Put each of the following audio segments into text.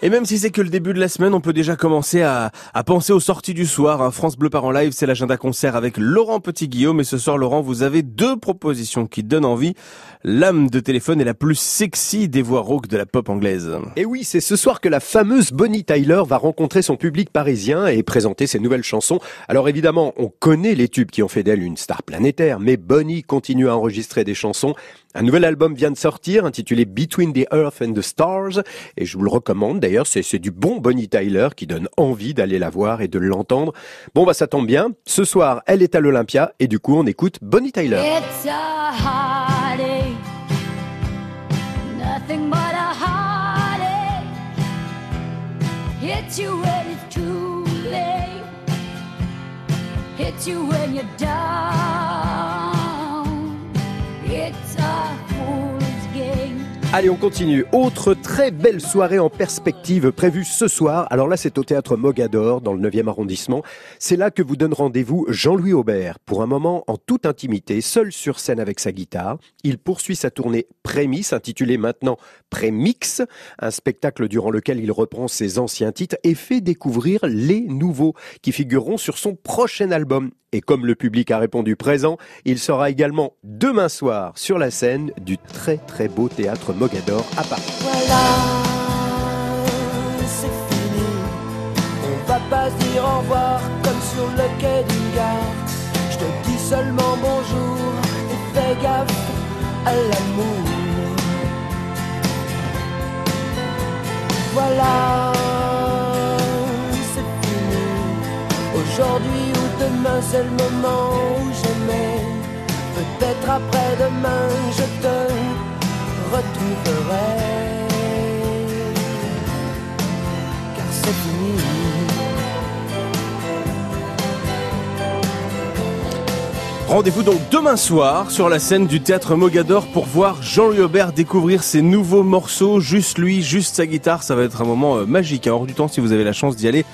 Et même si c'est que le début de la semaine, on peut déjà commencer à, à penser aux sorties du soir. Hein. France Bleu Par en live, c'est l'agenda concert avec Laurent Petit-Guillaume. Et ce soir, Laurent, vous avez deux propositions qui donnent envie. L'âme de téléphone est la plus sexy des voix rauques de la pop anglaise. Et oui, c'est ce soir que la fameuse Bonnie Tyler va rencontrer son public parisien et présenter ses nouvelles chansons. Alors évidemment, on connaît les tubes qui ont fait d'elle une star planétaire, mais Bonnie continue à enregistrer des chansons. Un nouvel album vient de sortir intitulé Between the Earth and the Stars et je vous le recommande d'ailleurs, c'est du bon Bonnie Tyler qui donne envie d'aller la voir et de l'entendre. Bon bah ça tombe bien, ce soir elle est à l'Olympia et du coup on écoute Bonnie Tyler. Hits you when it's too late. Allez, on continue. Autre très belle soirée en perspective prévue ce soir. Alors là, c'est au théâtre Mogador, dans le 9e arrondissement. C'est là que vous donne rendez-vous Jean-Louis Aubert. Pour un moment, en toute intimité, seul sur scène avec sa guitare, il poursuit sa tournée Prémisse, intitulée maintenant Prémix, un spectacle durant lequel il reprend ses anciens titres et fait découvrir les nouveaux qui figureront sur son prochain album. Et comme le public a répondu présent, il sera également demain soir sur la scène du très très beau théâtre Mogador à Paris. Voilà, c'est fini. On va pas se dire au revoir comme sur le quai d'une gare. Je te dis seulement bonjour et fais gaffe à l'amour. Voilà, c'est fini. Aujourd'hui Rendez-vous donc demain soir sur la scène du théâtre Mogador pour voir Jean-Louis Aubert découvrir ses nouveaux morceaux, juste lui, juste sa guitare. Ça va être un moment euh, magique, hein, hors du temps si vous avez la chance d'y aller.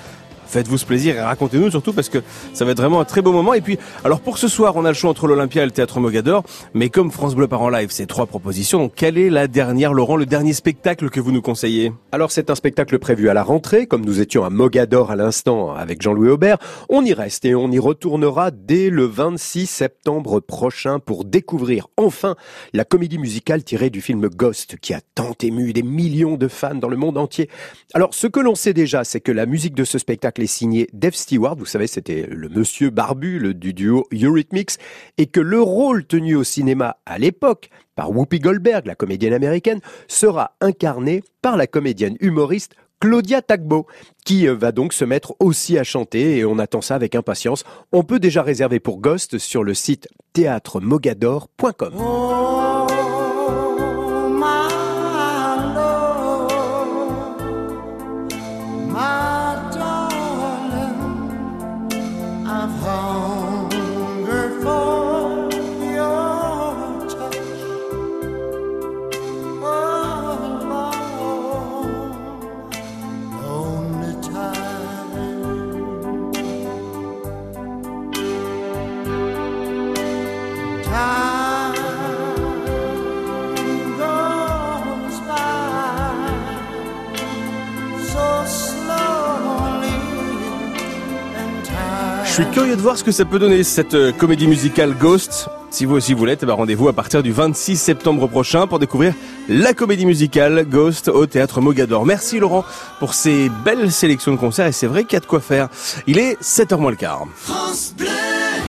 Faites-vous ce plaisir et racontez-nous surtout parce que ça va être vraiment un très beau moment. Et puis, alors pour ce soir, on a le choix entre l'Olympia et le Théâtre Mogador. Mais comme France Bleu part en live, c'est trois propositions. Donc, quelle est la dernière, Laurent, le dernier spectacle que vous nous conseillez? Alors c'est un spectacle prévu à la rentrée, comme nous étions à Mogador à l'instant avec Jean-Louis Aubert. On y reste et on y retournera dès le 26 septembre prochain pour découvrir enfin la comédie musicale tirée du film Ghost qui a tant ému des millions de fans dans le monde entier. Alors ce que l'on sait déjà, c'est que la musique de ce spectacle est signée Dave Stewart, vous savez c'était le monsieur barbu le- du duo Eurythmics, et que le rôle tenu au cinéma à l'époque par Whoopi Goldberg, la comédienne américaine, sera incarné par la comédienne humoriste Claudia Tagbo, qui euh, va donc se mettre aussi à chanter et on attend ça avec impatience. On peut déjà réserver pour Ghost sur le site théâtremogador.com. Oh, of home. Suis curieux de voir ce que ça peut donner cette euh, comédie musicale Ghost. Si vous aussi vous l'êtes, eh ben, rendez-vous à partir du 26 septembre prochain pour découvrir la comédie musicale Ghost au théâtre Mogador. Merci Laurent pour ces belles sélections de concerts et c'est vrai qu'il y a de quoi faire. Il est 7h moins le quart.